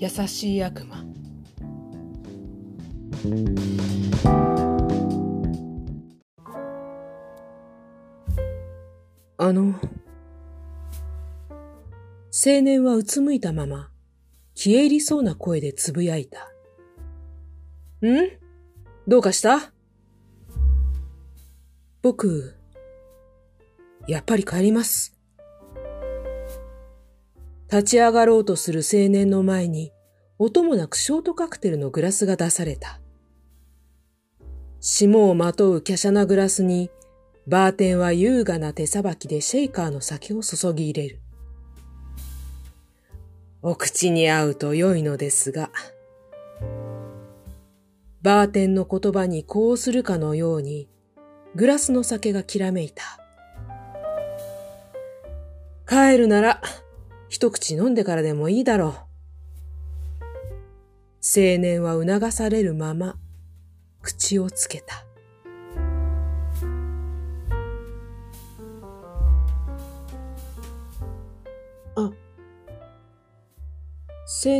優しい悪魔あの、青年はうつむいたまま、消え入りそうな声でつぶやいた。ん？どうかした？僕、やっぱり帰ります。立ち上がろうとする青年の前に、音もなくショートカクテルのグラスが出された。霜をまとう華奢なグラスに、バーテンは優雅な手さばきでシェイカーの酒を注ぎ入れる。お口に合うと良いのですが、バーテンの言葉にこうするかのように、グラスの酒がきらめいた。帰るなら、一口飲んでからでもいいだろう。青年は促されるまま、口をつけた。あ、青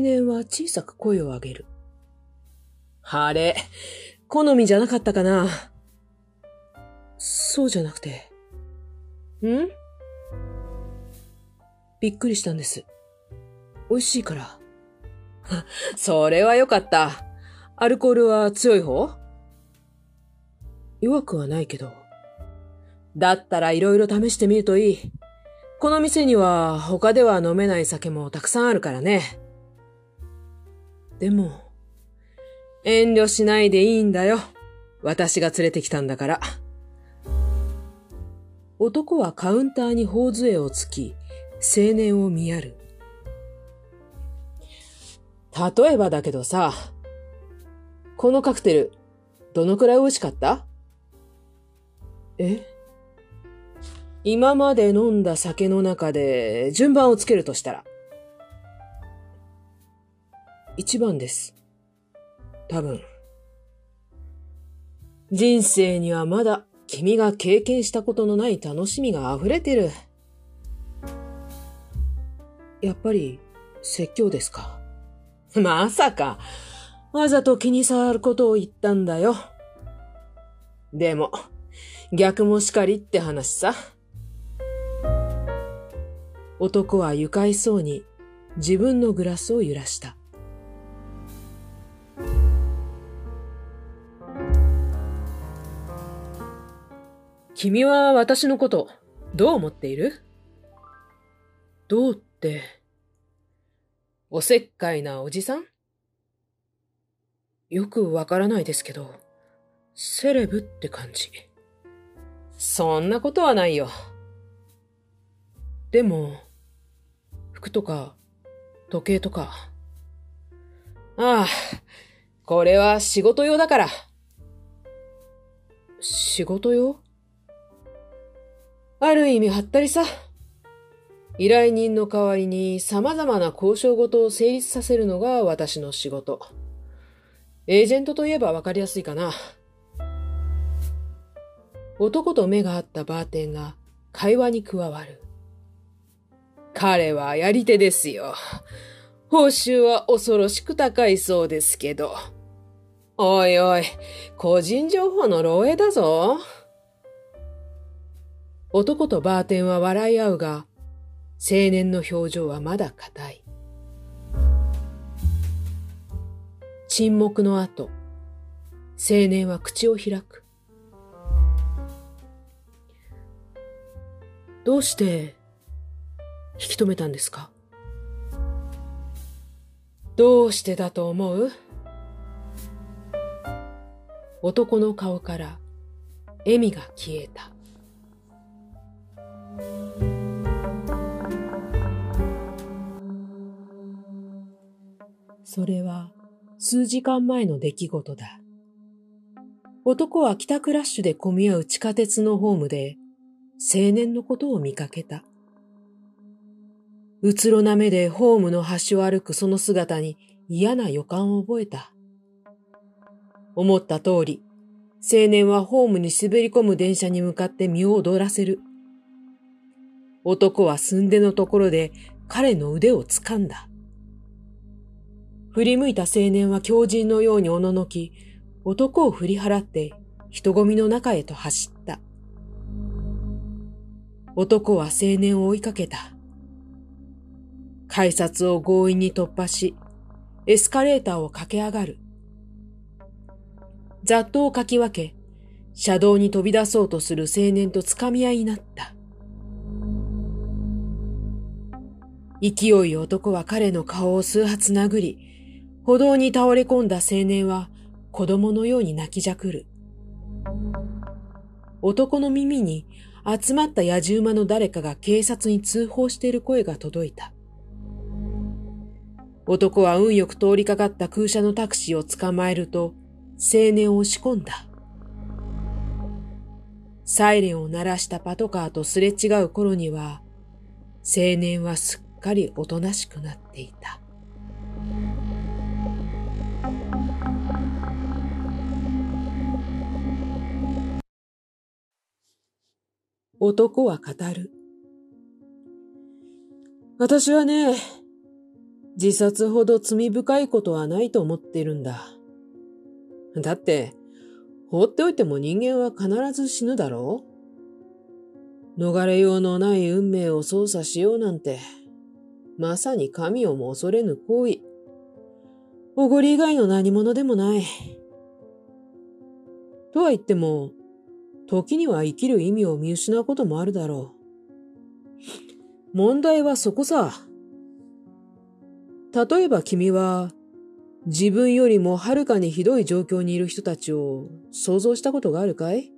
年は小さく声を上げる。あれ、好みじゃなかったかなそうじゃなくて。ん？びっくりしたんです。美味しいから。それはよかった。アルコールは強い方？弱くはないけど。だったら色々試してみるといい。この店には他では飲めない酒もたくさんあるからね。でも、遠慮しないでいいんだよ。私が連れてきたんだから。男はカウンターに頬杖をつき、青年を見やる。例えばだけどさ、このカクテル、どのくらい美味しかった？え？今まで飲んだ酒の中で順番をつけるとしたら？一番です。多分。人生にはまだ君が経験したことのない楽しみが溢れてる。やっぱり説教ですか？まさか、わざと気に障ることを言ったんだよ。でも、逆もしかりって話さ。男は愉快そうに自分のグラスを揺らした。君は私のことどう思っている？どう、おせっかいなおじさん？よくわからないですけど、セレブって感じ。そんなことはないよ。でも、服とか、時計とか。ああ、これは仕事用だから。仕事用？ある意味はったりさ。依頼人の代わりに様々な交渉事を成立させるのが私の仕事。エージェントといえばわかりやすいかな。男と目が合ったバーテンが会話に加わる。彼はやり手ですよ。報酬は恐ろしく高いそうですけど。おいおい、個人情報の漏洩だぞ。男とバーテンは笑い合うが、青年の表情はまだ硬い。沈黙の後、青年は口を開く。どうして引き止めたんですか？どうしてだと思う？男の顔から笑みが消えた。それは数時間前の出来事だ。男は帰宅ラッシュで混み合う地下鉄のホームで青年のことを見かけた。うつろな目でホームの端を歩くその姿に嫌な予感を覚えた。思った通り、青年はホームに滑り込む電車に向かって身を踊らせる。男は寸出のところで彼の腕を掴んだ。振り向いた青年は狂人のようにおののき、男を振り払って人混みの中へと走った。男は青年を追いかけた。改札を強引に突破し、エスカレーターを駆け上がる。雑踏をかき分け、車道に飛び出そうとする青年と掴み合いになった。勢い男は彼の顔を数発殴り、歩道に倒れ込んだ青年は子供のように泣きじゃくる。男の耳に集まった野じ馬の誰かが警察に通報している声が届いた。男は運よく通りかかった空車のタクシーを捕まえると、青年を押し込んだ。サイレンを鳴らしたパトカーとすれ違う頃には、青年はすっかりおとなしくなっていた。男は語る。私はね、自殺ほど罪深いことはないと思っているんだ。だって、放っておいても人間は必ず死ぬだろう逃れようのない運命を操作しようなんて、まさに神をも恐れぬ行為。おごり以外の何者でもない。とは言っても、時には生きる意味を見失うこともあるだろう。問題はそこさ。例えば君は、自分よりもはるかにひどい状況にいる人たちを想像したことがあるかい？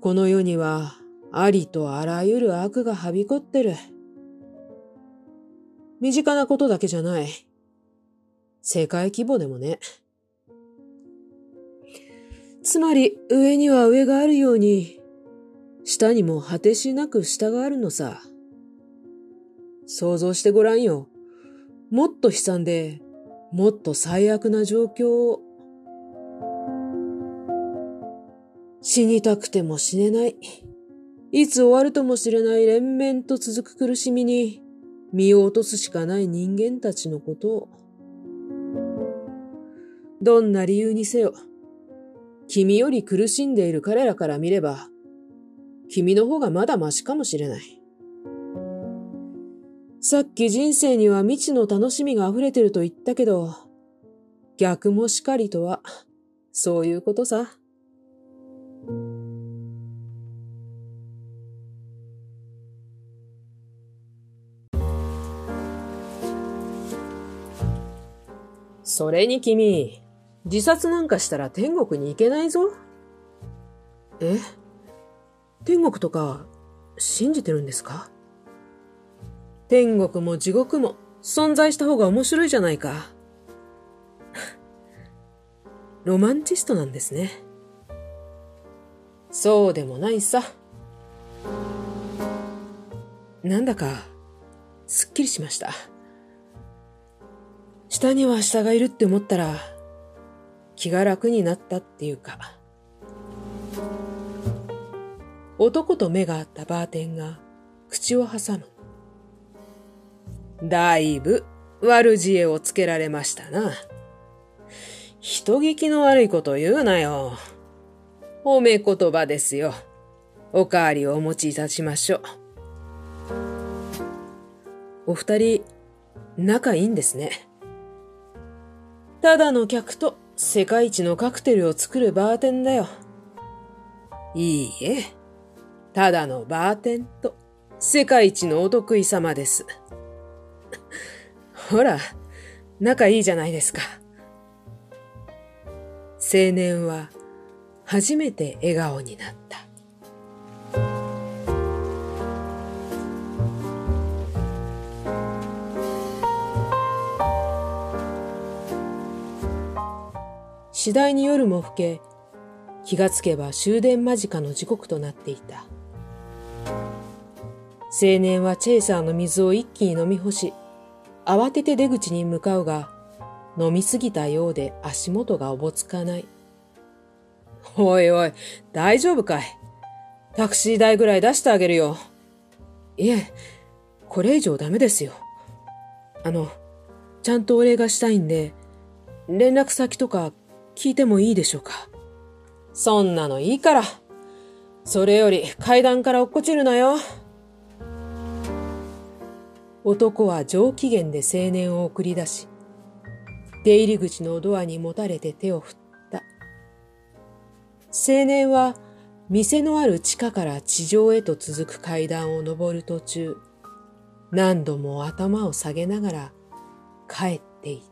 この世にはありとあらゆる悪がはびこってる。身近なことだけじゃない。世界規模でもね。つまり上には上があるように、下にも果てしなく下があるのさ。想像してごらんよ。もっと悲惨で、もっと最悪な状況を。死にたくても死ねない。いつ終わるともしれない連綿と続く苦しみに身を落とすしかない人間たちのことを。どんな理由にせよ、君より苦しんでいる彼らから見れば、君の方がまだマシかもしれない。さっき人生には未知の楽しみが溢れてると言ったけど、逆もしかりとは、そういうことさ。それに君、自殺なんかしたら天国に行けないぞ。え？天国とか信じてるんですか？天国も地獄も存在した方が面白いじゃないか。ロマンチストなんですね。そうでもないさ。なんだか、すっきりしました。下には下がいるって思ったら、気が楽になったっていうか。男と目が合ったバーテンが口を挟む。だいぶ悪知恵をつけられましたな。人聞きの悪いこと言うなよ。褒め言葉ですよ。おかわりをお持ちいたしましょう。お二人、仲いいんですね。ただの客と世界一のカクテルを作るバーテンだよ。いいえ、ただのバーテンと世界一のお得意様です。ほら、仲いいじゃないですか。青年は初めて笑顔になった。次第に夜も更け、気がつけば終電間近の時刻となっていた。青年はチェイサーの水を一気に飲み干し、慌てて出口に向かうが、飲みすぎたようで足元がおぼつかない。おいおい、大丈夫かい?タクシー代ぐらい出してあげるよ。いえ、これ以上ダメですよ。あの、ちゃんとお礼がしたいんで、連絡先とか聞いてもいいでしょうか？そんなのいいから。それより階段から落っこちるなよ。男は上機嫌で青年を送り出し、出入り口のドアにもたれて手を振った。青年は店のある地下から地上へと続く階段を登る途中、何度も頭を下げながら帰っていた。